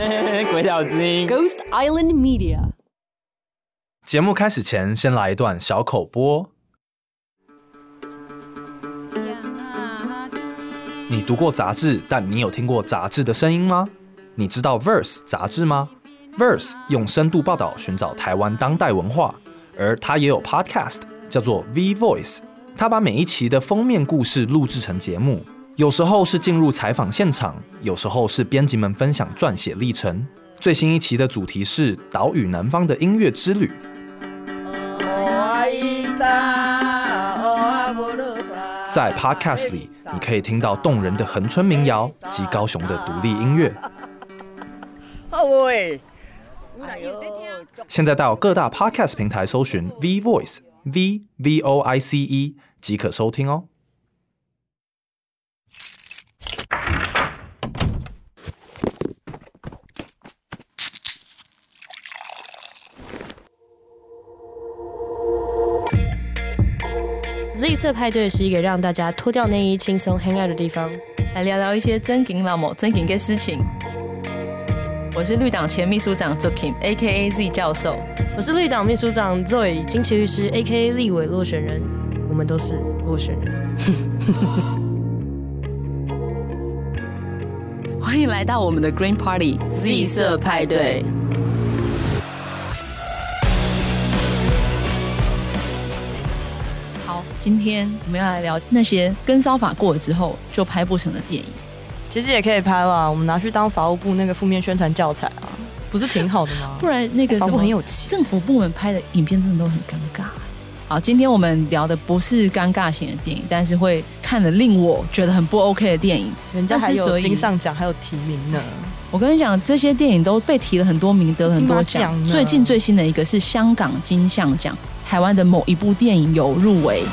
鬼岛之音，Ghost Island Media。节目开始前，先来一段小口播。你读过杂志，但你有听过杂志的声音吗？你知道 Verse 杂志吗？Verse 用深度报道寻找台湾当代文化，而它也有 Podcast，叫做 V Voice。它把每一期的封面故事录制成节目，有时候是进入采访现场，有时候是编辑们分享撰写历程。最新一期的主题是岛屿南方的音乐之旅。在 Podcast 里，你可以听到动人的恒春民谣及高雄的独立音乐。现在到各大 Podcast 平台搜寻 V Voice V V O I C E 即可收听哦。Z 色派对是一个让大家脱掉内衣、轻松 hang out 的地方，来聊聊一些真金老母、真金的事情。我是绿党前秘书长 Zokim，A.K.A. Z 教授。我是绿党秘书长 Zoe，金奇律师，A.K.A. 立委落选人。我们都是落选人。欢迎来到我们的 Green Party，Z 色派对。今天我们要来聊那些跟骚法过了之后就拍不成的电影。其实也可以拍啦，我们拿去当法务部那个负面宣传教材啊，不是挺好的吗？不然那个什么很有钱，政府部门拍的影片真的都很尴尬。好，今天我们聊的不是尴尬型的电影，但是会看了令我觉得很不 OK 的电影，人家还有金像奖，还有提名呢。我跟你讲，这些电影都被提了很多名，得了很多奖。最近最新的一个是香港金像奖，台湾的某一部电影有入围。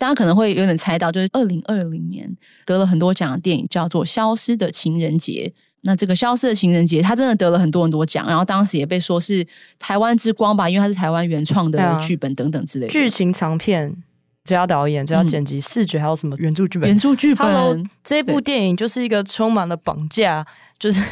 大家可能会有点猜到，就是二零二零年得了很多奖的电影叫做《消失的情人节》。那这个《消失的情人节》，它真的得了很多很多奖，然后当时也被说是台湾之光吧，因为它是台湾原创的剧本等等之类的。剧情长片，只要导演、只要剪辑、嗯、视觉，还有什么原著剧本？原著剧本。这部电影就是一个充满了绑架，就是。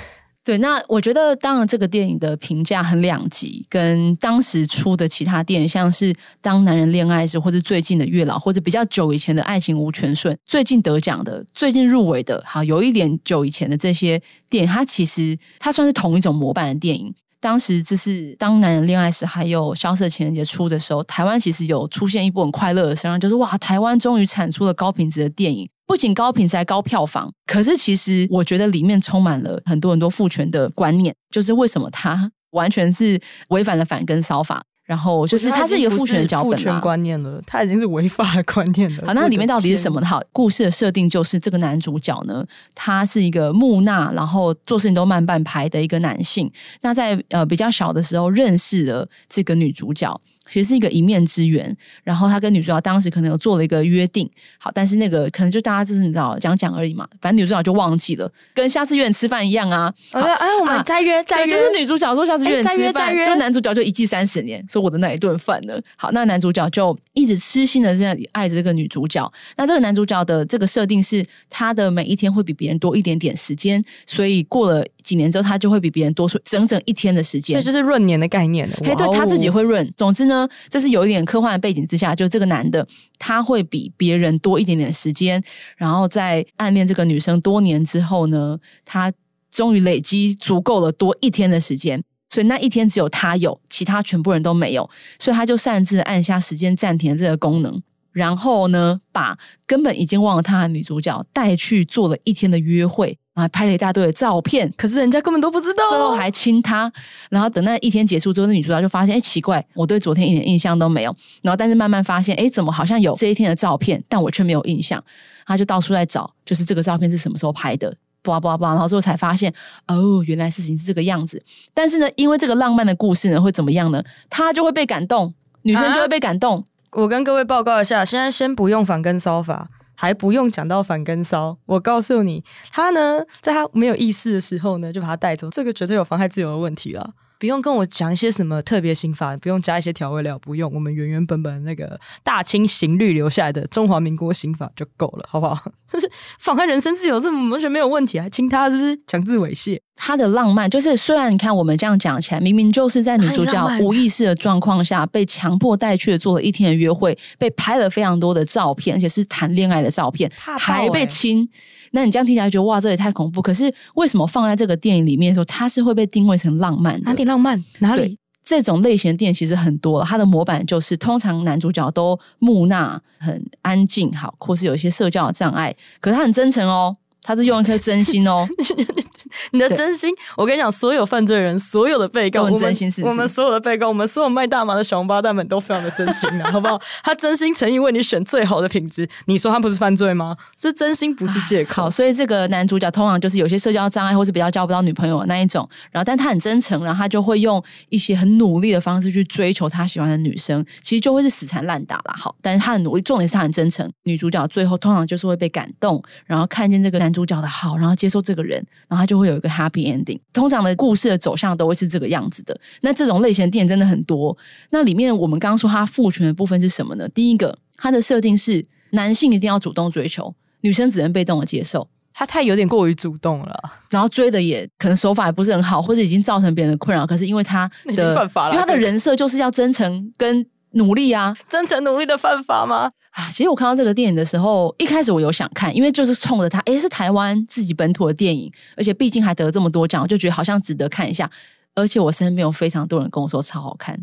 对，那我觉得当然这个电影的评价很两极，跟当时出的其他电影，像是《当男人恋爱时》或者最近的《月老》，或者比较久以前的《爱情无全顺》，最近得奖的、最近入围的，好有一点久以前的这些电影，它其实它算是同一种模板的电影。当时就是《当男人恋爱时》还有《消失情人节》出的时候，台湾其实有出现一部很快乐的声浪，就是哇，台湾终于产出了高品质的电影。不仅高品质，还高票房。可是，其实我觉得里面充满了很多很多父权的观念，就是为什么他 完全是违反了反跟骚法。然后，就是它是一个父权的脚本，父权观念了，它已经是违法的观念了。好，那里面到底是什么呢？好，故事的设定就是这个男主角呢，他是一个木讷，然后做事情都慢半拍的一个男性。那在呃比较小的时候认识了这个女主角。其实是一个一面之缘，然后他跟女主角当时可能有做了一个约定，好，但是那个可能就大家就是你知道讲讲而已嘛，反正女主角就忘记了，跟下次约你吃饭一样啊。哎，我们再约再约，就是女主角说下次约你吃饭，就男主角就一记三十年，说我的那一顿饭呢。好，那男主角就一直痴心的这样爱着这个女主角。那这个男主角的这个设定是，他的每一天会比别人多一点点时间，所以过了几年之后，他就会比别人多出整整一天的时间。这就是闰年的概念了。嘿，对，他自己会闰。总之呢。这是有一点科幻的背景之下，就这个男的他会比别人多一点点时间，然后在暗恋这个女生多年之后呢，他终于累积足够了多一天的时间，所以那一天只有他有，其他全部人都没有，所以他就擅自按下时间暂停这个功能，然后呢，把根本已经忘了他的女主角带去做了一天的约会。还拍了一大堆的照片，可是人家根本都不知道。最后还亲他，然后等那一天结束之后，那女主角就发现，哎，奇怪，我对昨天一点印象都没有。然后，但是慢慢发现，哎，怎么好像有这一天的照片，但我却没有印象。他就到处在找，就是这个照片是什么时候拍的，巴拉巴拉巴拉。然后最后才发现，哦，原来事情是这个样子。但是呢，因为这个浪漫的故事呢，会怎么样呢？他就会被感动，女生就会被感动。啊，我跟各位报告一下，现在先不用反跟骚法。还不用讲到反跟骚，我告诉你，他呢，在他没有意识的时候呢，就把他带走，这个绝对有妨害自由的问题了。不用跟我讲一些什么特别刑法，不用加一些调味料，不用，我们原原本本那个大清刑律留下来的中华民国刑法就够了，好不好？就是妨害人身自由，这完全没有问题，啊亲他是不是强制猥亵？他的浪漫就是，虽然你看我们这样讲起来，明明就是在女主角无意识的状况下被强迫带去做了一天的约会，被拍了非常多的照片，而且是谈恋爱的照片，欸、还被亲。那你这样听起来觉得哇，这也太恐怖。可是为什么放在这个电影里面的时候，它是会被定位成浪漫的？哪里浪漫？哪里？这种类型的电影其实很多，它的模板就是通常男主角都木讷、很安静，好，或是有一些社交的障碍，可是他很真诚哦，他是用一颗真心哦。你的真心，我跟你讲，所有犯罪人，所有的被告，我们真心是是？我们所有的被告，我们所有卖大麻的小王八蛋们都非常的真心啊，好不好？他真心诚意为你选最好的品质，你说他不是犯罪吗？是真心，不是借口。好，所以这个男主角通常就是有些社交障碍，或是比较交不到女朋友的那一种，然后但他很真诚，然后他就会用一些很努力的方式去追求他喜欢的女生，其实就会是死缠烂打啦。好，但是他很努力，重点是他很真诚。女主角最后通常就是会被感动，然后看见这个男主角的好，然后接受这个人，然后他就会有一个 happy ending。通常的故事的走向都会是这个样子的。那这种类型的电影真的很多。那里面我们刚刚说他父权的部分是什么呢？第一个，它的设定是男性一定要主动追求，女生只能被动的接受。他太有点过于主动了，然后追的也可能手法也不是很好，或者已经造成别人的困扰。可是因为他的犯法了，因为他的人设就是要真诚跟。努力啊，真诚努力的犯法吗？啊，其实我看到这个电影的时候，一开始我有想看，因为就是冲着它，诶，是台湾自己本土的电影，而且毕竟还得了这么多奖，我就觉得好像值得看一下。而且我身边有非常多人跟我说超好看，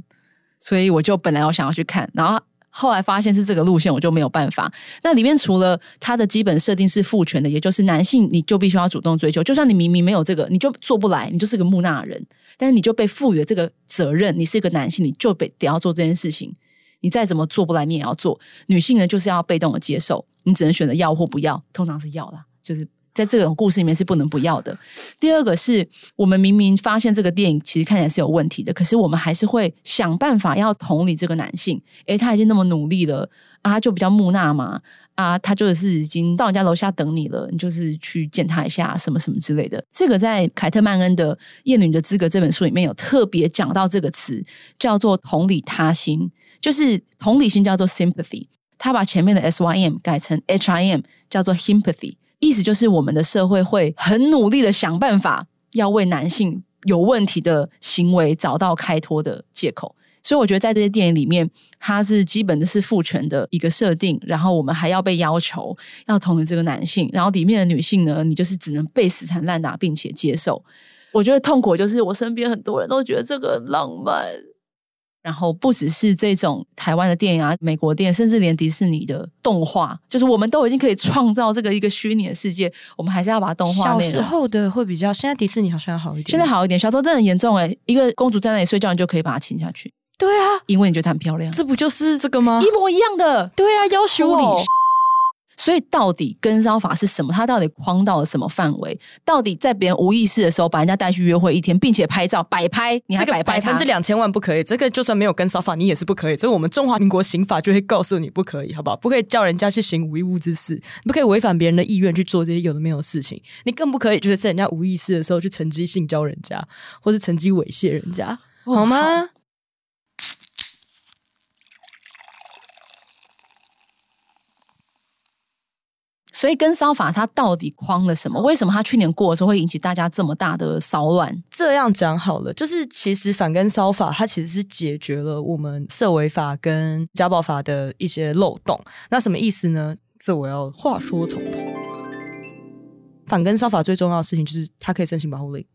所以我就本来我想要去看，然后后来发现是这个路线，我就没有办法。那里面除了它的基本设定是父权的，也就是男性你就必须要主动追求，就算你明明没有这个，你就做不来，你就是个木讷人。但是你就被赋予了这个责任，你是一个男性，你就得得要做这件事情。你再怎么做不来，你也要做。女性呢，就是要被动的接受，你只能选择要或不要，通常是要啦，就是在这种故事里面是不能不要的。第二个是我们明明发现这个电影其实看起来是有问题的，可是我们还是会想办法要同理这个男性。诶，他已经那么努力了啊，就比较木讷嘛。啊，他就是已经到人家楼下等你了，你就是去见他一下，什么什么之类的。这个在凯特曼恩的《厌女的资格》这本书里面有特别讲到这个词，叫做同理他心，就是同理心叫做 sympathy。他把前面的 S Y M 改成 H I M，叫做 himpathy，意思就是我们的社会会很努力的想办法，要为男性有问题的行为找到开脱的借口。所以我觉得在这些电影里面，它是基本的是父权的一个设定，然后我们还要被要求要同意这个男性，然后里面的女性呢，你就是只能被死缠烂打，并且接受。我觉得痛苦就是我身边很多人都觉得这个很浪漫，然后不只是这种台湾的电影啊，美国电影，甚至连迪士尼的动画，就是我们都已经可以创造这个一个虚拟的世界，我们还是要把动画。小时候的会比较，现在迪士尼好像要好一点，现在好一点。小时候真的很严重诶，一个公主在那里睡觉，你就可以把她亲下去。对啊，因为你觉得她很漂亮，这不就是这个吗？一模一样的。对啊，要求我。所以到底跟骚法是什么？它到底框到了什么范围？到底在别人无意识的时候把人家带去约会一天，并且拍照摆拍，你还摆拍？百分之两千万不可以。这个就算没有跟骚法，你也是不可以。这个我们中华民国刑法就会告诉你不可以，好不好？不可以叫人家去行无义务之事，不可以违反别人的意愿去做这些有的没有的事情。你更不可以就是在人家无意识的时候去趁机性交人家，或是趁机猥亵人家，好吗？所以跟骚法它到底框了什么？为什么它去年过的时候会引起大家这么大的骚乱？这样讲好了，就是其实反跟骚法它其实是解决了我们社维法跟家暴法的一些漏洞。那什么意思呢？这我要话说从头。反跟骚法最重要的事情就是它可以申请保护令。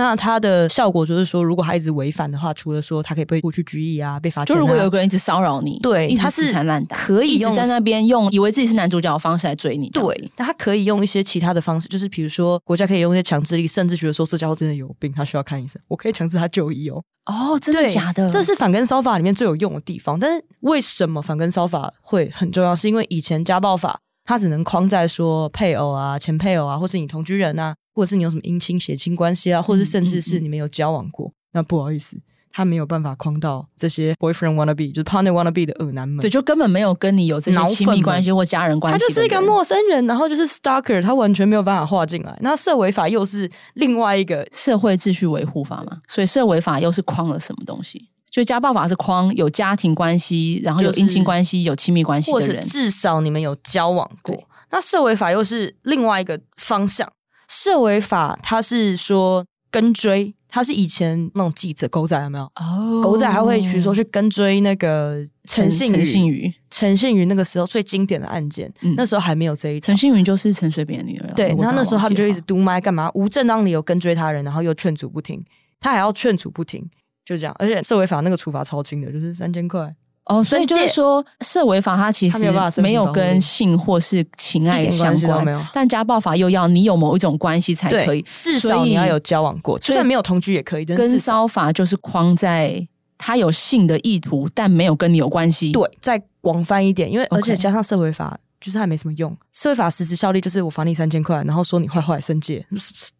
那它的效果就是说，如果他一直违反的话，除了说他可以被过去拘役啊，被罚钱啊。就如果有个人一直骚扰你，对，一直死缠烂打，可以用一直在那边用以为自己是男主角的方式来追你。对，那他可以用一些其他的方式，就是比如说国家可以用一些强制力，甚至觉得说这家伙真的有病，他需要看医生，我可以强制他就医哦。哦，真的假的？这是反跟骚法里面最有用的地方。但是为什么反跟骚法会很重要？是因为以前家暴法它只能框在说配偶啊、前配偶啊，或是你同居人啊。或者是你有什么姻亲血亲关系啊，或者是甚至是你们有交往过，嗯嗯、那不好意思，他没有办法框到这些 boyfriend wanna be，就是 partner wanna be 的恶男们。对，就根本没有跟你有这些亲密关系或家人关系。他就是一个陌生人，然后就是 stalker，他完全没有办法划进来。那社维法又是另外一个社会秩序维护法嘛，所以社维法又是框了什么东西？就家暴法是框有家庭关系，然后有姻亲关系、就是、有亲密关系的人，或者至少你们有交往过。那社维法又是另外一个方向。社维法它是说跟追。它是以前那种记者狗仔有没有？哦，oh, 狗仔还会比如说去跟追那个陈信陈信妤，陈信宇那个时候最经典的案件，嗯、那时候还没有这一。陈信宇就是陈水扁的女儿。对，然后那时候他们就一直督麦干嘛？无正当理由跟追他人，然后又劝阻不听，他还要劝阻不听，就这样。而且社违法那个处罚超轻的，就是三千块。哦，所以就是说，社违法它其实没有跟性或是情爱相关，但家暴法又要你有某一种关系才可以，至少你要有交往过，就算没有同居也可以。跟骚法就是框在他有性的意图，但没有跟你有关系。对，再广泛一点，因为而且加上社维法，就是还没什么用。社会法实质效力就是我罚你三千块，然后说你坏坏申诫，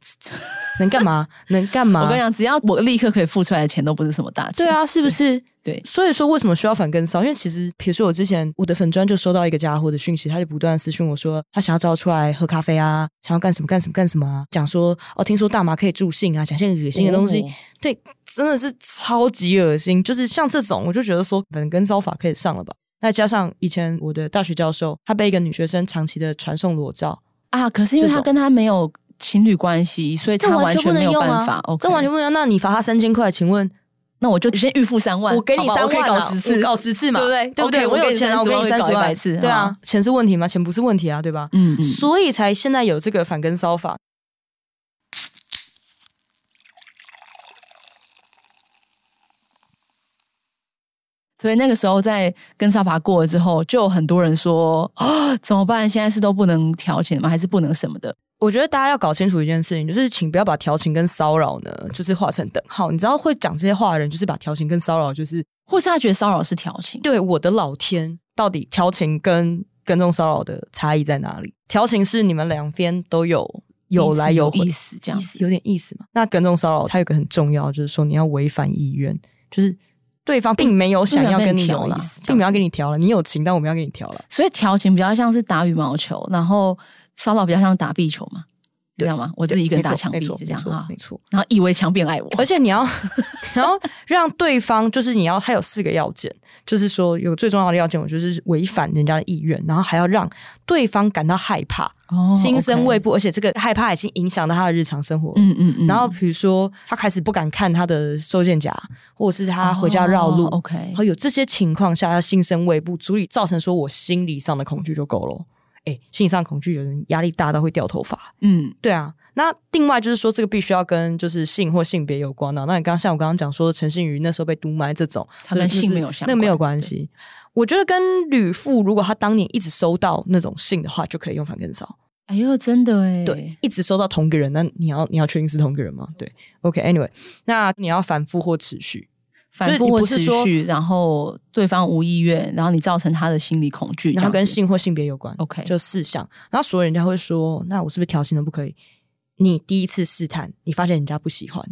能干嘛？能干嘛？我跟你讲，只要我立刻可以付出来的钱，都不是什么大钱。对啊，是不是？对，所以说为什么需要反跟骚？因为其实，比如说我之前我的粉砖就收到一个家伙的讯息，他就不断私讯我说，他想要找我出来喝咖啡啊，想要干什么干什么干什么啊，讲说哦，听说大麻可以助兴啊，讲些恶心的东西。哦、对，真的是超级恶心。就是像这种，我就觉得说反跟骚法可以上了吧？再加上以前我的大学教授，他被一个女学生长期的传送裸照啊，可是因为他跟他没有情侣关系，所以他完全没有办法。这完全不能用。那你罚他三千块，请问？那我就先预付三万，我给你三万，搞十次，搞十次嘛，对不对？对不对？我有钱，我给你三十万，对啊，钱是问题吗？钱不是问题啊，对吧？嗯，所以才现在有这个反跟骚法。所以那个时候在跟沙法过了之后，就有很多人说啊，怎么办？现在是都不能调情吗？还是不能什么的？我觉得大家要搞清楚一件事情，就是请不要把调情跟骚扰呢，就是画成等号。你知道会讲这些话的人，就是把调情跟骚扰，就是或是他觉得骚扰是调情。对，我的老天，到底调情跟跟踪骚扰的差异在哪里？调情是你们两边都有有来有回，意思这样子，有点意思嘛。那跟踪骚扰它有个很重要，就是说你要违反意愿，就是对方并没有想要跟你有意思，并没有要跟你调了。你有情，但我们要跟你调了。所以调情比较像是打羽毛球，然后。骚扰比较像打壁球嘛，对这样吗？我自己一个人打墙壁就这样啊，没错。然后以为墙壁爱我，而且你要，然后让对方就是你要，他有四个要件，就是说有最重要的要件，我就是违反人家的意愿，然后还要让对方感到害怕，哦，心生畏怖，而且这个害怕已经影响到他的日常生活。嗯嗯嗯。然后比如说他开始不敢看他的收件夹，或者是他回家绕路，OK。然后有这些情况下，他心生畏怖，足以造成说我心理上的恐惧就够了。哎，心理上恐惧，有人压力大到会掉头发。嗯，对啊。那另外就是说，这个必须要跟就是性或性别有关的。那你刚刚像我刚刚讲说，陈信妤那时候被毒埋这种，他跟性没有相关，那个没有关系。我觉得跟女父，如果他当年一直收到那种信的话，就可以用反跟骚。哎呦，真的哎，对，一直收到同个人，那你要你要确定是同个人吗？对，OK，Anyway，、okay, 那你要反复或持续。反复或持续，然后对方无意愿，然后你造成他的心理恐惧，然后跟性或性别有关。OK，就四项。然后所有人家会说，那我是不是调情都不可以？你第一次试探，你发现人家不喜欢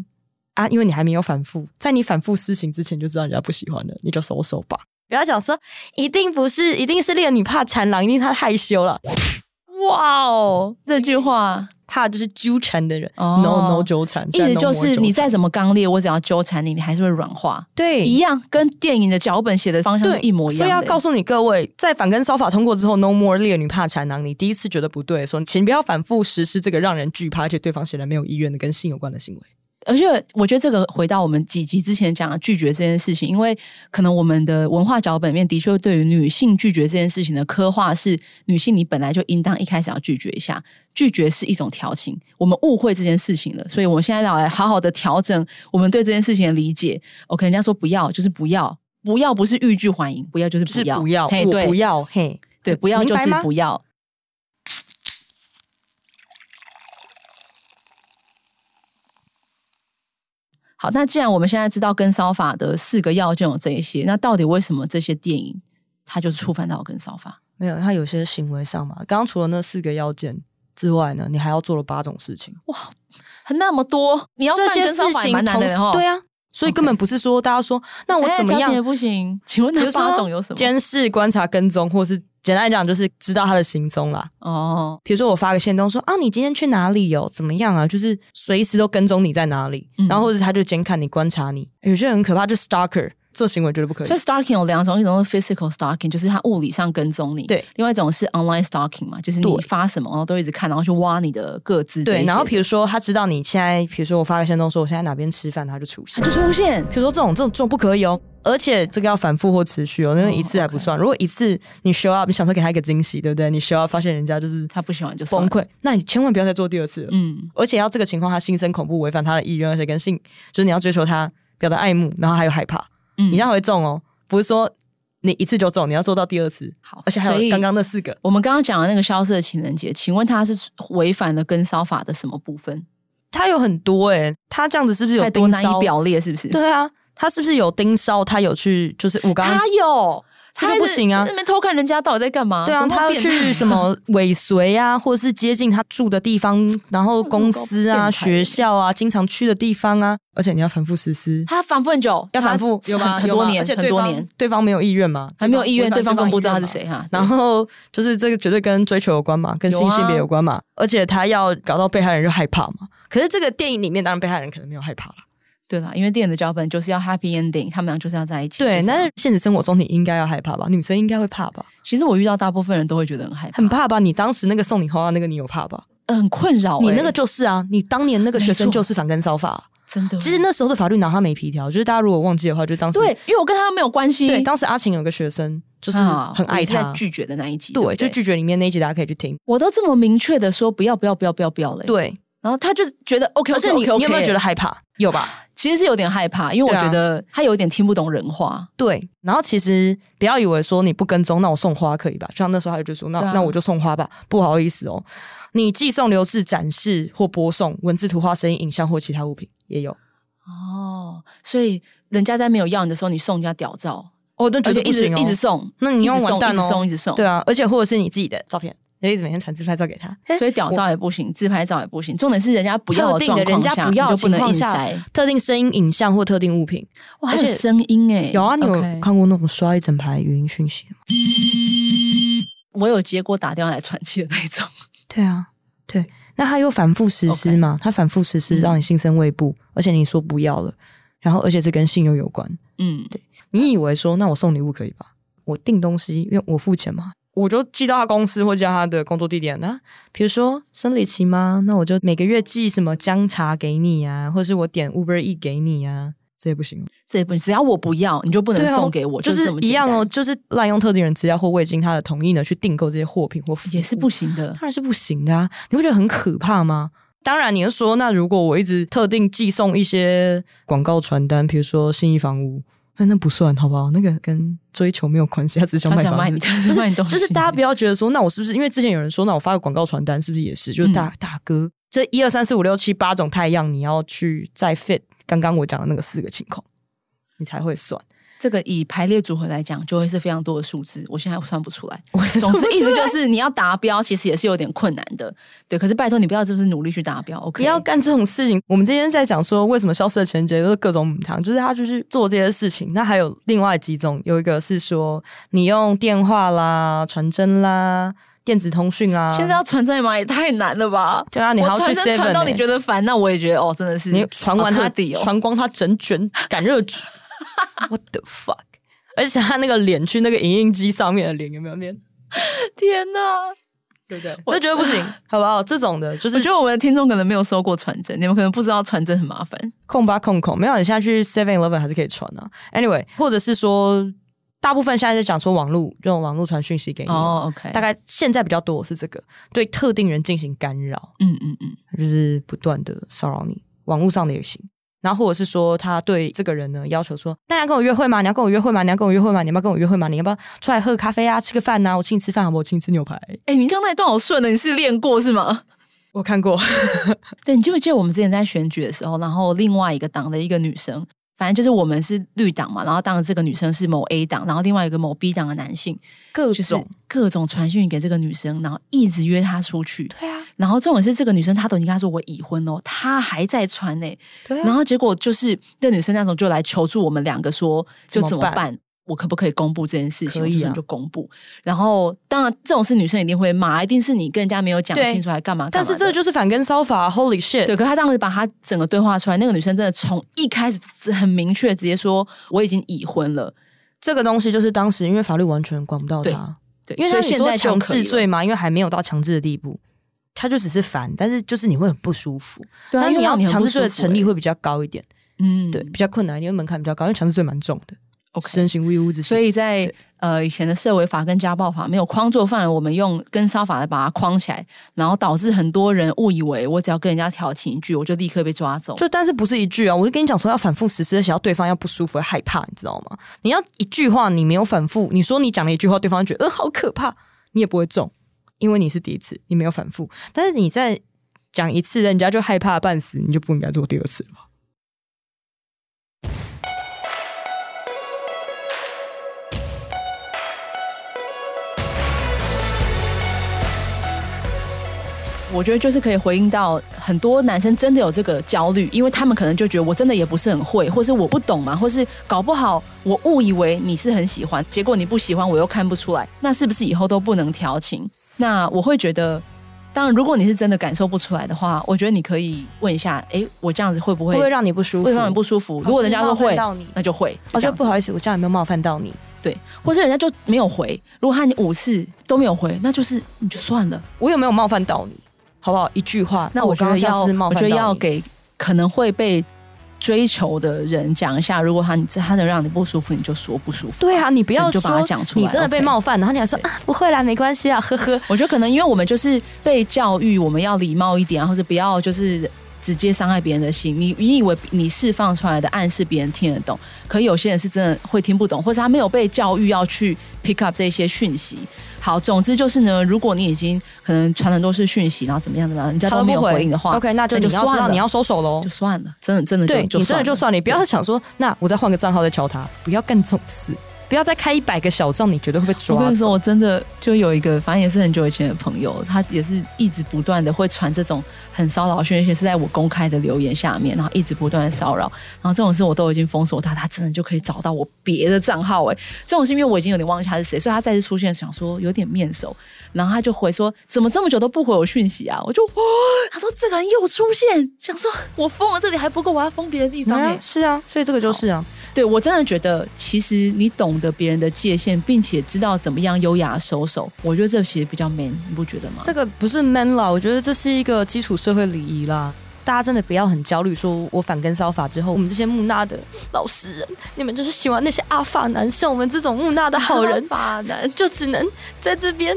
啊，因为你还没有反复，在你反复施行之前就知道人家不喜欢了，你就收手吧。不要讲说一定不是，一定是猎女怕缠狼，一定他害羞了。哇哦，这句话。怕就是纠缠的人、oh，no no 纠缠，意思就是你再怎么刚烈，我只要纠缠你，你还是会软化。对，一样跟电影的脚本写的方向是一模一样。所以要告诉你各位，在反跟骚法通过之后，no more 烈女怕缠囊，你第一次觉得不对，说请不要反复实施这个让人惧怕而且对方显然没有意愿的跟性有关的行为。而且我觉得这个回到我们几集之前讲的拒绝这件事情，因为可能我们的文化脚本面的确对于女性拒绝这件事情的刻画是，女性你本来就应当一开始要拒绝一下，拒绝是一种调情，我们误会这件事情了，所以我们现在要来好好的调整我们对这件事情的理解。OK，人家说不要就是不要，不要不是欲拒还迎，不要就是不要，不要，嘿，对，不要，嘿，对，不要就是不要。好，那既然我们现在知道跟骚法的四个要件有这一些，那到底为什么这些电影它就触犯到跟骚法？没有，它有些行为上嘛。刚刚除了那四个要件之外呢，你还要做了八种事情。哇，那么多！你要犯跟骚法也蛮难的哦。对啊，所以根本不是说大家说那我怎么样也不行。请问那八种有什么？监视、观察、跟踪，或是简单来讲就是知道他的行踪啦。哦，比如说我发个线动说啊，你今天去哪里哦？怎么样啊？就是随时都跟踪你在哪里，然后或者他就监看你、观察你。有些人很可怕，就是 stalker。这行为绝对不可以。所以 stalking 有两种，一种是 physical stalking，就是他物理上跟踪你；对，另外一种是 online stalking 嘛，就是你发什么，然后都一直看，然后去挖你的各自。对，然后比如说他知道你现在，比如说我发个行动说我现在哪边吃饭，他就出现，他就出现。比如说这种这种这种不可以哦，而且这个要反复或持续哦，因为一次还不算。Oh. 如果一次你 show up，你想说给他一个惊喜，对不对？你 show up 发现人家就是他不喜欢就崩溃，那你千万不要再做第二次了。嗯，而且要这个情况他心生恐怖，违反他的意愿，而且跟性就是你要追求他表达爱慕，然后还有害怕。嗯，你这样会中哦，不是说你一次就中，你要做到第二次。好，而且还有刚刚那四个。我们刚刚讲的那个消失的情人节，请问他是违反了跟骚法的什么部分？他有很多哎、欸，他这样子是不是有太多难以表列？是不是？对啊，他是不是有盯梢？他有去就是我刚刚他有。他不行啊！那边偷看人家到底在干嘛？对啊，他要去什么 尾随啊，或者是接近他住的地方，然后公司啊、学校啊，经常去的地方啊，而且你要反复实施。他反复很久，要反复有吗？很多年，很多年。对方没有意愿吗？还没有意愿，对方更不知道他是谁哈。然后就是这个绝对跟追求有关嘛，跟性性别有关嘛，而且他要搞到被害人就害怕嘛。可是这个电影里面，当然被害人可能没有害怕了。对啦，因为电影的脚本就是要 happy ending，他们俩就是要在一起。对，但是现实生活中你应该要害怕吧？女生应该会怕吧？其实我遇到大部分人都会觉得很害怕，很怕吧？你当时那个送你花那个，你有怕吧？很困扰、欸。你那个就是啊，你当年那个学生就是反跟骚法，真的。其实那时候的法律拿他没皮条，就是大家如果忘记的话，就当时对，因为我跟他没有关系。对，当时阿晴有个学生就是很爱他，在拒绝的那一集，对，对对就拒绝里面那一集，大家可以去听。我都这么明确的说不要不要不要不要不要了，对。然后他就觉得 OK，而且你 OK，你有没有觉得害怕？有吧？其实是有点害怕，因为我觉得他有点听不懂人话。对，然后其实不要以为说你不跟踪，那我送花可以吧？就像那时候他就说，那那我就送花吧。不好意思哦，你寄送、留置、展示或播送文字、图画、声音、影像或其他物品也有。哦，所以人家在没有要你的时候，你送人家屌照，哦，那绝对不行哦，一直送，那你用完蛋哦，一直送一直送，对啊，而且或者是你自己的照片。就一直每天传自拍照给他，所以屌照也不行，自拍照也不行。重点是人家不要的状况下，特定的人家不要就不能硬塞特定声音、影像或特定物品。哇，还有声音诶，有啊，你有看过那种刷一整排语音讯息吗？我有接过打电话来喘气的那种。对啊，对，那他又反复实施嘛？他反复实施让你心生畏怖，而且你说不要了，然后而且是跟性又有关。嗯，对，你以为说那我送礼物可以吧？我订东西，因为我付钱嘛。我就寄到他公司或叫他的工作地点呢。比如说生理期吗？那我就每个月寄什么姜茶给你啊，或是我点 Uber E 给你啊，这也不行。这也不行，只要我不要，你就不能送给我，就是一样哦。就是滥用特定人资料或未经他的同意呢，去订购这些货品或服务也是不行的，当然是不行的啊！你不觉得很可怕吗？当然，你是说，那如果我一直特定寄送一些广告传单，比如说信义房屋。那那不算，好不好？那个跟追求没有关系，他只想卖房子，就是卖东西。就是大家不要觉得说，那我是不是因为之前有人说，那我发个广告传单是不是也是？就是大、嗯、大哥，这一二三四五六七八种太阳，你要去再 fit 刚刚我讲的那个四个情况，你才会算。这个以排列组合来讲，就会是非常多的数字，我现在算不出来。总之，意思就是你要达标，其实也是有点困难的。对，可是拜托你不要就是努力去达标，OK？不要干这种事情。我们今天在讲说，为什么消失的情人节都是各种母汤，就是他就是做这些事情。那还有另外几种，有一个是说你用电话啦、传真啦、电子通讯啊。现在要传真吗？也太难了吧？对啊，你还要去 7, 传到你觉得烦，那我也觉得哦，真的是你传完他底、哦，传光他整卷赶热纸。What the fuck！而且他那个脸去那个影印机上面的脸有没有面？天哪，对不对？我就觉得不行，好不好？这种的，就是我觉得我们的听众可能没有收过传真，你们可能不知道传真很麻烦，空吧空空，没有，你现在去 Seven Eleven 还是可以传啊。Anyway，或者是说，大部分现在在讲说网络用网络传讯息给你哦、oh,，OK，大概现在比较多是这个对特定人进行干扰，嗯嗯嗯，就是不断的骚扰你，网络上的也行。然后或者是说，他对这个人呢要求说：“大家跟我约会吗？你要跟我约会吗？你要跟我约会吗？你要不要跟我约会吗？你要不要出来喝咖啡啊？吃个饭呐、啊？我请你吃饭好不好？我请你吃牛排。”哎，你刚才那段好顺的，你是练过是吗？我看过。对，你记不记得我们之前在选举的时候，然后另外一个党的一个女生反正就是我们是绿党嘛，然后当然这个女生是某 A 党，然后另外一个某 B 党的男性，各种就是各种传讯给这个女生，然后一直约她出去。对啊，然后重点是这个女生她都已经跟他说我已婚哦，她还在传呢、欸。对啊，然后结果就是这女生那时候就来求助我们两个说，就怎么办？我可不可以公布这件事情？可以啊，我就公布。然后当然这种事女生一定会骂，一定是你跟人家没有讲清楚，还干嘛？但是这就是反跟骚法，Holy shit！对，可他当时把他整个对话出来，那个女生真的从一开始很明确，直接说我已经已婚了。这个东西就是当时因为法律完全管不到他，对，对因为他现在强制罪嘛，因为还没有到强制的地步，他就只是烦，但是就是你会很不舒服。对、啊，那你要强制罪的成立会比较高一点，嗯，对，比较困难，因为门槛比较高，因为强制罪蛮重的。所以在呃以前的社维法跟家暴法没有框住范围，我们用跟杀法来把它框起来，然后导致很多人误以为我只要跟人家调情一句，我就立刻被抓走。就但是不是一句啊？我就跟你讲说要反复实施，而且要对方要不舒服、害怕，你知道吗？你要一句话你没有反复，你说你讲了一句话，对方觉得呃好可怕，你也不会中，因为你是第一次，你没有反复。但是你再讲一次，人家就害怕半死，你就不应该做第二次了吧？我觉得就是可以回应到很多男生真的有这个焦虑，因为他们可能就觉得我真的也不是很会，或是我不懂嘛，或是搞不好我误以为你是很喜欢，结果你不喜欢我又看不出来，那是不是以后都不能调情？那我会觉得，当然如果你是真的感受不出来的话，我觉得你可以问一下，哎，我这样子会不会会不会让你不舒服？会让你不舒服？如果人家说会，那就会，就哦，就不好意思，我这样有没有冒犯到你？对，或是人家就没有回，如果他你五次都没有回，那就是你就算了，我有没有冒犯到你？好不好？一句话，那我觉得要，我觉得要给可能会被追求的人讲一下。如果他他能让你不舒服，你就说不舒服。对啊，你不要就把它讲出来。你真的被冒犯，然后你还说啊，不会啦，没关系啊，呵呵。我觉得可能因为我们就是被教育，我们要礼貌一点啊，或者不要就是。直接伤害别人的心，你你以为你释放出来的暗示别人听得懂，可有些人是真的会听不懂，或是他没有被教育要去 pick up 这些讯息。好，总之就是呢，如果你已经可能传的都是讯息，然后怎么样怎么样，人家都没有回应的话，OK，那就你要知道你要收手喽，就算了，真的真的就你真的就算了，你不要想说，那我再换个账号再敲他，不要干这种事。不要再开一百个小账，你绝对会被抓。我跟你说，我真的就有一个，反正也是很久以前的朋友，他也是一直不断的会传这种很骚扰讯息，是在我公开的留言下面，然后一直不断的骚扰。然后这种事我都已经封锁他，他真的就可以找到我别的账号。哎，这种是因为我已经有点忘记他是谁，所以他再次出现，想说有点面熟，然后他就回说，怎么这么久都不回我讯息啊？我就哇，他说这个人又出现，想说我封了这里还不够，我要封别的地方。哎，是啊，所以这个就是啊。对，我真的觉得，其实你懂得别人的界限，并且知道怎么样优雅收手，我觉得这其实比较 man，你不觉得吗？这个不是 man 啦，我觉得这是一个基础社会礼仪啦。大家真的不要很焦虑，说我反跟骚法之后，我们这些木讷的老实人，你们就是喜欢那些阿法男，像我们这种木讷的好人，阿法男就只能在这边，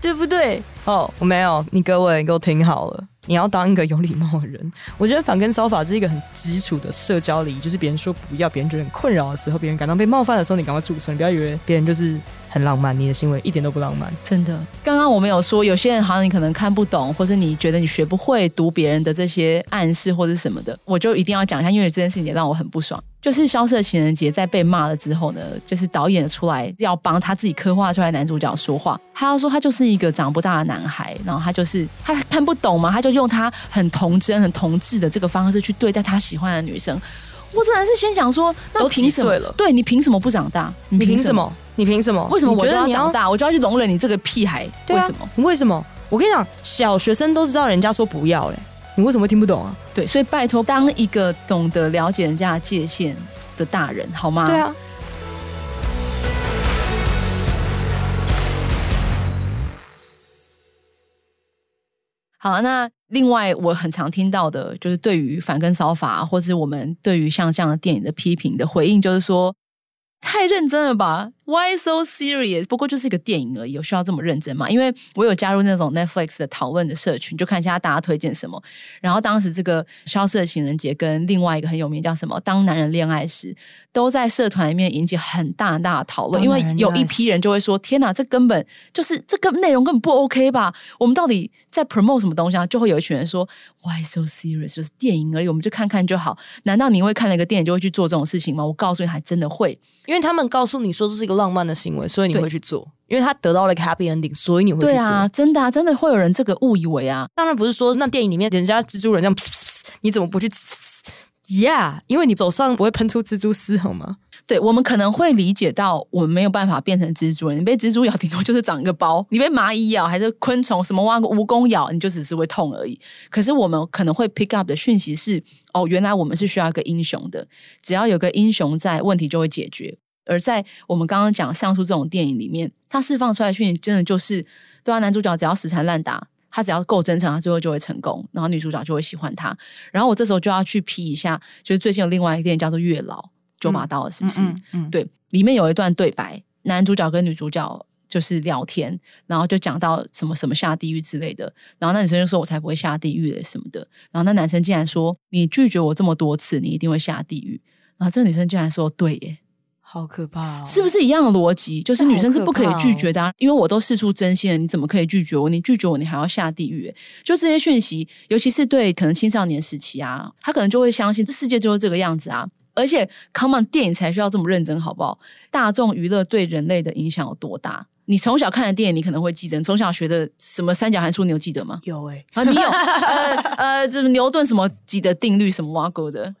对不对？哦，我没有，你各位，你给我听好了。你要当一个有礼貌的人，我觉得反跟骚法是一个很基础的社交礼仪，就是别人说不要，别人觉得很困扰的时候，别人感到被冒犯的时候，你赶快住手，你不要以为别人就是很浪漫，你的行为一点都不浪漫。真的，刚刚我们有说，有些人好像你可能看不懂，或是你觉得你学不会读别人的这些暗示或者什么的，我就一定要讲一下，因为这件事情也让我很不爽。就是《消失的情人节》在被骂了之后呢，就是导演出来要帮他自己刻画出来男主角说话，他要说他就是一个长不大的男孩，然后他就是他看不懂嘛，他就用他很童真、很童稚的这个方式去对待他喜欢的女生。我真的是先想说，那凭什么？对，你凭什么不长大？你凭什么？你凭什么？为什么我就要长大？我就要去容忍你这个屁孩？为什么？为什么？我跟你讲，小学生都知道人家说不要嘞。你为什么会听不懂啊？对，所以拜托，当一个懂得了解人家的界限的大人，好吗？对啊。好，那另外我很常听到的就是对于反跟骚法，或是我们对于像这样的电影的批评的回应，就是说太认真了吧？Why so serious？不过就是一个电影而已，有需要这么认真吗？因为我有加入那种 Netflix 的讨论的社群，就看一下大家推荐什么。然后当时这个《消失的情人节》跟另外一个很有名叫什么《当男人恋爱时》，都在社团里面引起很大很大的讨论。因为有一批人就会说：“天哪，这根本就是这个内容根本不 OK 吧？我们到底在 promote 什么东西啊？”就会有一群人说：“Why so serious？就是电影而已，我们就看看就好。难道你会看了一个电影就会去做这种事情吗？”我告诉你，还真的会。因为他们告诉你说这是一个浪漫的行为，所以你会去做。因为他得到了 happy ending，所以你会去做。对啊，真的啊，真的会有人这个误以为啊。当然不是说那电影里面人家蜘蛛人这样 噗噗噗，你怎么不去？Yeah，因为你手上不会喷出蜘蛛丝，好吗？对，我们可能会理解到，我们没有办法变成蜘蛛人。你被蜘蛛咬，顶多就是长一个包；你被蚂蚁咬，还是昆虫什么挖个蜈蚣咬，你就只是会痛而已。可是我们可能会 pick up 的讯息是。哦，原来我们是需要一个英雄的，只要有个英雄在，问题就会解决。而在我们刚刚讲上述这种电影里面，它释放出来的讯息真的就是，对啊，男主角只要死缠烂打，他只要够真诚，他最后就会成功，然后女主角就会喜欢他。然后我这时候就要去批一下，就是最近有另外一个电影叫做《月老》，九把刀了，是不是？嗯嗯嗯、对，里面有一段对白，男主角跟女主角。就是聊天，然后就讲到什么什么下地狱之类的，然后那女生就说：“我才不会下地狱嘞什么的。”然后那男生竟然说：“你拒绝我这么多次，你一定会下地狱。”然后这个女生竟然说：“对耶，好可怕哦！是不是一样的逻辑？就是女生是不可以拒绝的啊，因为我都试出真心了，你怎么可以拒绝我？你拒绝我，你还要下地狱？就这些讯息，尤其是对可能青少年时期啊，他可能就会相信这世界就是这个样子啊。而且，Come on，电影才需要这么认真，好不好？大众娱乐对人类的影响有多大？你从小看的电影，你可能会记得。你从小学的什么三角函数，你有记得吗？有诶、欸、啊，你有 呃呃，这、呃、牛顿什么几的定律什么挖沟的。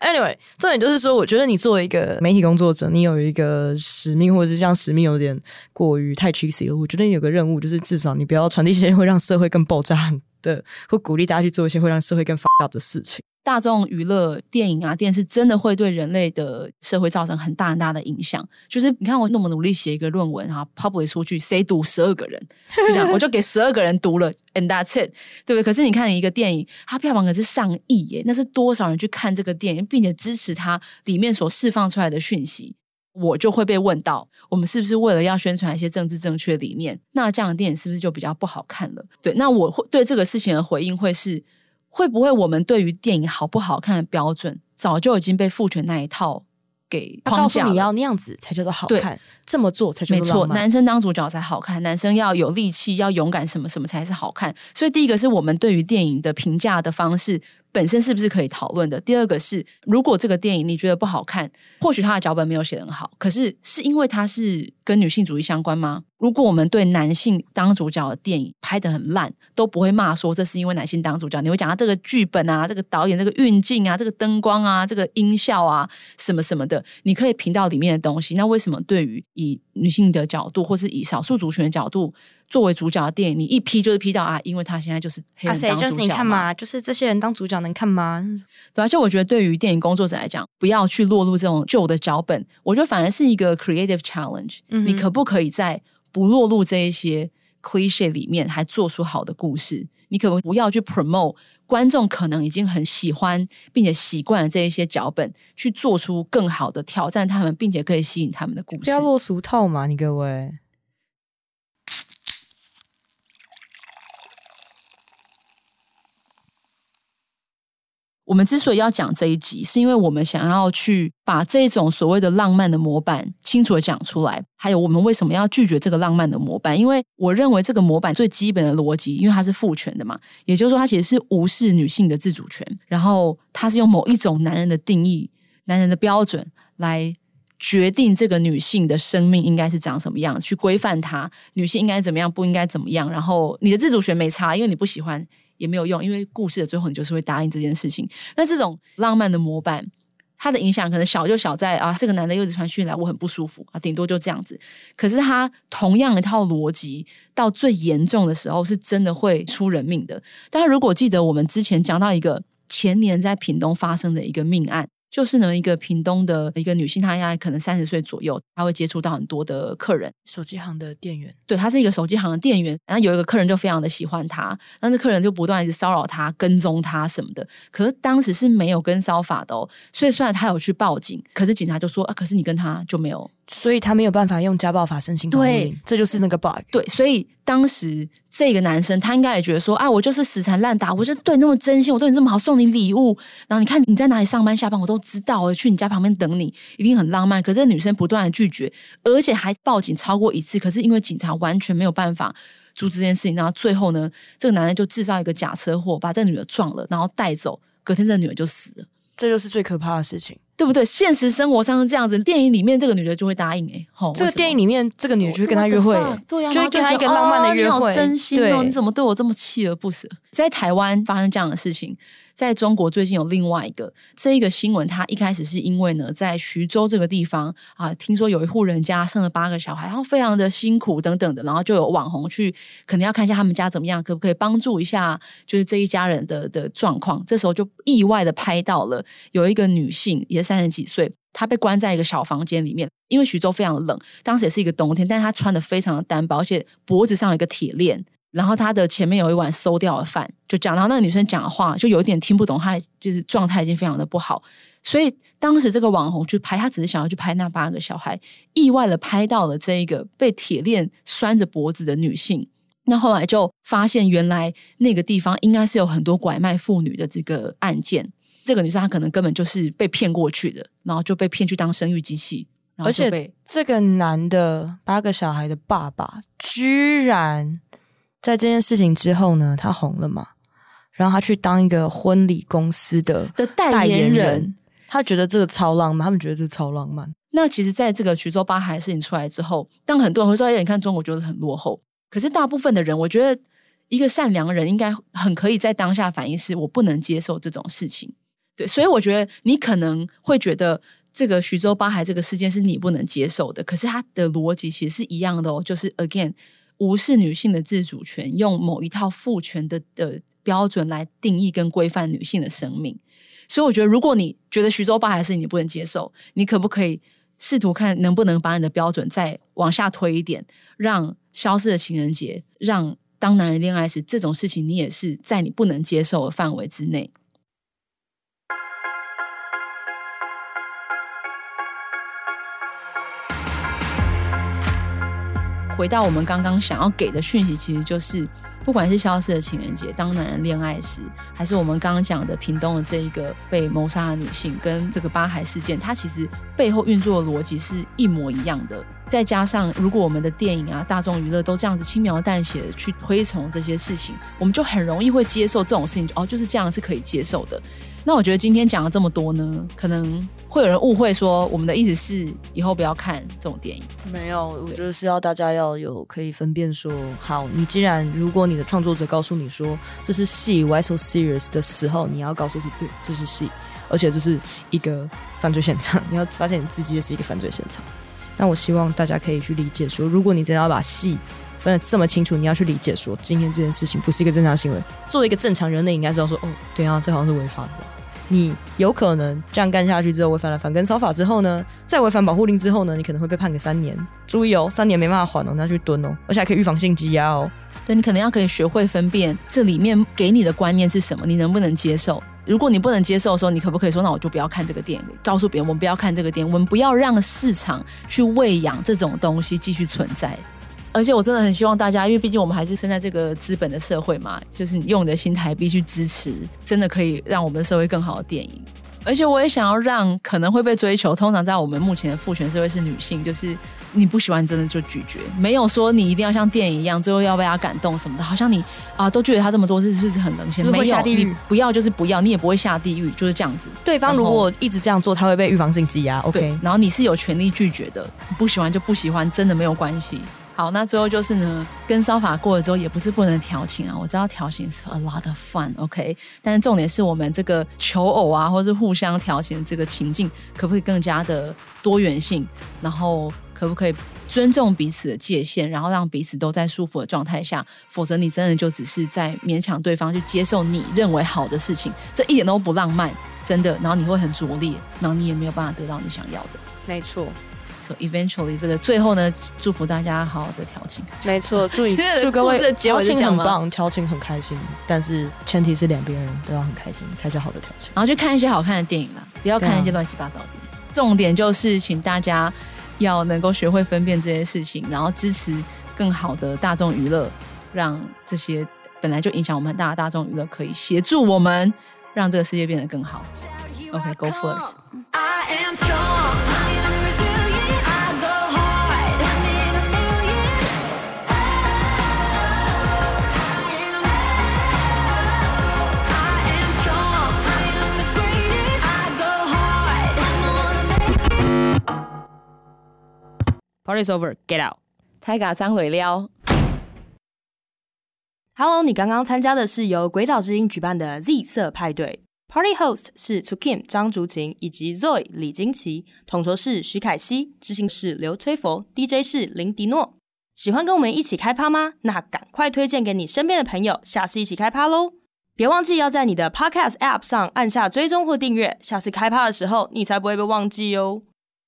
Anyway，重点就是说，我觉得你作为一个媒体工作者，你有一个使命，或者是这样使命有点过于太 cheesy 了。我觉得你有个任务，就是至少你不要传递一些会让社会更爆炸的，或鼓励大家去做一些会让社会更 f up 的事情。大众娱乐电影啊、电视真的会对人类的社会造成很大很大的影响。就是你看，我那么努力写一个论文啊，publish 出去，谁读十二个人？就这样，我就给十二个人读了，and that's it，对不对？可是你看一个电影，它票房可是上亿耶，那是多少人去看这个电影，并且支持它里面所释放出来的讯息？我就会被问到，我们是不是为了要宣传一些政治正确的理念？那这样的电影是不是就比较不好看了？对，那我会对这个事情的回应会是。会不会我们对于电影好不好看的标准，早就已经被父权那一套给框架了？告诉你要那样子才叫做好看，这么做才叫做没错。男生当主角才好看，男生要有力气，要勇敢，什么什么才是好看。所以第一个是我们对于电影的评价的方式本身是不是可以讨论的？第二个是，如果这个电影你觉得不好看，或许他的脚本没有写得很好，可是是因为他是跟女性主义相关吗？如果我们对男性当主角的电影拍得很烂，都不会骂说这是因为男性当主角，你会讲到这个剧本啊，这个导演，这个运镜啊，这个灯光啊，这个音效啊，什么什么的，你可以评到里面的东西。那为什么对于以女性的角度，或是以少数族群的角度作为主角的电影，你一批就是批到啊？因为他现在就是黑人当主角嘛，就是你看嘛，就是这些人当主角能看吗？对，而且我觉得对于电影工作者来讲，不要去落入这种旧的脚本，我觉得反而是一个 creative challenge。嗯，你可不可以在不落入这一些 cliche 里面，还做出好的故事。你可不不要去 promote 观众可能已经很喜欢并且习惯了这一些脚本，去做出更好的挑战他们，并且可以吸引他们的故事。不要落俗套嘛，你各位。我们之所以要讲这一集，是因为我们想要去把这种所谓的浪漫的模板清楚的讲出来，还有我们为什么要拒绝这个浪漫的模板。因为我认为这个模板最基本的逻辑，因为它是父权的嘛，也就是说，它其实是无视女性的自主权，然后它是用某一种男人的定义、男人的标准来决定这个女性的生命应该是长什么样，去规范她，女性应该怎么样，不应该怎么样。然后你的自主权没差，因为你不喜欢。也没有用，因为故事的最后你就是会答应这件事情。那这种浪漫的模板，它的影响可能小就小在啊，这个男的又一直传讯来，我很不舒服啊，顶多就这样子。可是他同样一套逻辑，到最严重的时候，是真的会出人命的。大家如果记得我们之前讲到一个前年在屏东发生的一个命案。就是呢，一个屏东的一个女性，她应该可能三十岁左右，她会接触到很多的客人，手机行的店员。对，她是一个手机行的店员，然后有一个客人就非常的喜欢她，但是客人就不断一直骚扰她、跟踪她什么的。可是当时是没有跟骚法的哦，所以虽然她有去报警，可是警察就说啊，可是你跟她就没有所以他没有办法用家暴法申请保护令，对，这就是那个 bug。对，所以当时这个男生他应该也觉得说，啊，我就是死缠烂打，我就对你那么真心，我对你这么好，送你礼物，然后你看你在哪里上班下班，我都知道，我去你家旁边等你，一定很浪漫。可是女生不断的拒绝，而且还报警超过一次，可是因为警察完全没有办法阻止这件事情，然后最后呢，这个男人就制造一个假车祸，把这女的撞了，然后带走，隔天这女的就死了。这就是最可怕的事情。对不对？现实生活上是这样子，电影里面这个女的就会答应哎，吼，这个电影里面这个女的就会跟他约会，对呀，就会跟他一个浪漫的约会，真心哦，你怎么对我这么锲而不舍？在台湾发生这样的事情。在中国最近有另外一个这一个新闻，它一开始是因为呢，在徐州这个地方啊，听说有一户人家生了八个小孩，然后非常的辛苦等等的，然后就有网红去可能要看一下他们家怎么样，可不可以帮助一下，就是这一家人的的状况。这时候就意外的拍到了有一个女性，也三十几岁，她被关在一个小房间里面，因为徐州非常冷，当时也是一个冬天，但是她穿的非常的单薄，而且脖子上有一个铁链。然后他的前面有一碗馊掉的饭，就讲，然后那个女生讲的话就有一点听不懂，她就是状态已经非常的不好，所以当时这个网红去拍，他只是想要去拍那八个小孩，意外的拍到了这一个被铁链拴着脖子的女性。那后来就发现，原来那个地方应该是有很多拐卖妇女的这个案件。这个女生她可能根本就是被骗过去的，然后就被骗去当生育机器，而且这个男的八个小孩的爸爸居然。在这件事情之后呢，他红了嘛？然后他去当一个婚礼公司的的代言人，他觉得这个超浪漫，他们觉得这个超浪漫。那其实，在这个徐州八孩事情出来之后，当很多人会说：“哎，你看中国觉得很落后。”可是大部分的人，我觉得一个善良的人应该很可以在当下反应是：我不能接受这种事情。对，所以我觉得你可能会觉得这个徐州八孩这个事件是你不能接受的，可是他的逻辑其实是一样的哦，就是 again。无视女性的自主权，用某一套父权的的标准来定义跟规范女性的生命。所以，我觉得，如果你觉得徐州八孩是你不能接受，你可不可以试图看能不能把你的标准再往下推一点，让消失的情人节，让当男人恋爱时这种事情，你也是在你不能接受的范围之内。回到我们刚刚想要给的讯息，其实就是，不管是消失的情人节、当男人恋爱时，还是我们刚刚讲的屏东的这一个被谋杀的女性，跟这个八海事件，它其实背后运作的逻辑是一模一样的。再加上，如果我们的电影啊、大众娱乐都这样子轻描淡写的去推崇这些事情，我们就很容易会接受这种事情。哦，就是这样是可以接受的。那我觉得今天讲了这么多呢，可能会有人误会说我们的意思是以后不要看这种电影。没有，我觉得是要大家要有可以分辨说，好，你既然如果你的创作者告诉你说这是戏，Why so serious 的时候，你要告诉自己，对，这是戏，而且这是一个犯罪现场，你要发现你自己也是一个犯罪现场。那我希望大家可以去理解说，如果你真的要把戏分得这么清楚，你要去理解说，今天这件事情不是一个正常行为。作为一个正常人类，应该是要说，哦，对啊，这好像是违法的。你有可能这样干下去之后，违反了反跟骚法之后呢，再违反保护令之后呢，你可能会被判个三年。注意哦，三年没办法缓哦，你要去蹲哦，而且还可以预防性羁押哦。对，你可能要可以学会分辨这里面给你的观念是什么，你能不能接受？如果你不能接受的时候，你可不可以说，那我就不要看这个电影？告诉别人，我们不要看这个电影，我们不要让市场去喂养这种东西继续存在。而且我真的很希望大家，因为毕竟我们还是生在这个资本的社会嘛，就是你用你的新台币去支持，真的可以让我们的社会更好的电影。而且我也想要让可能会被追求，通常在我们目前的父权社会是女性，就是你不喜欢真的就拒绝，没有说你一定要像电影一样，最后要被他感动什么的，好像你啊都拒绝他这么多次，是不是很冷血？会下地狱？不要就是不要，你也不会下地狱，就是这样子。对方如果一直这样做，他会被预防性羁押。OK，然后你是有权利拒绝的，你不喜欢就不喜欢，真的没有关系。好，那最后就是呢，跟骚法过了之后，也不是不能调情啊。我知道调情是 a lot of fun，OK，但是重点是我们这个求偶啊，或是互相调情这个情境，可不可以更加的多元性？然后可不可以尊重彼此的界限，然后让彼此都在舒服的状态下？否则你真的就只是在勉强对方去接受你认为好的事情，这一点都不浪漫，真的。然后你会很拙劣，然后你也没有办法得到你想要的。没错。So eventually，这个最后呢，祝福大家好好的调情。没错，祝你祝各位调情很棒，调情很开心。但是前提是两边人都要很开心，才叫好的调情。然后去看一些好看的电影啦，不要看一些乱七八糟的。重点就是，请大家要能够学会分辨这些事情，然后支持更好的大众娱乐，让这些本来就影响我们很大的大众娱乐可以协助我们，让这个世界变得更好。OK，Go for it。Party's over, get out！太嘎张尾撩。Hello，你刚刚参加的是由鬼岛之音举办的 Z 色派对，Party host 是 To Kim 张竹琴以及 Zoe 李金奇，统筹是徐凯熙，执行是刘崔佛，DJ 是林迪诺。喜欢跟我们一起开趴吗？那赶快推荐给你身边的朋友，下次一起开趴喽！别忘记要在你的 Podcast App 上按下追踪或订阅，下次开趴的时候你才不会被忘记哦。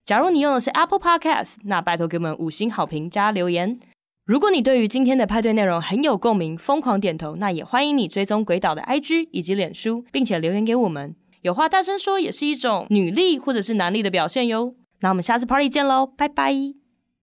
假如你用的是 Apple Podcast，那拜托给我们五星好评加留言。如果你对于今天的派对内容很有共鸣，疯狂点头，那也欢迎你追踪鬼岛的 IG 以及脸书，并且留言给我们。有话大声说也是一种女力或者是男力的表现哟。那我们下次 Party 见喽，拜拜。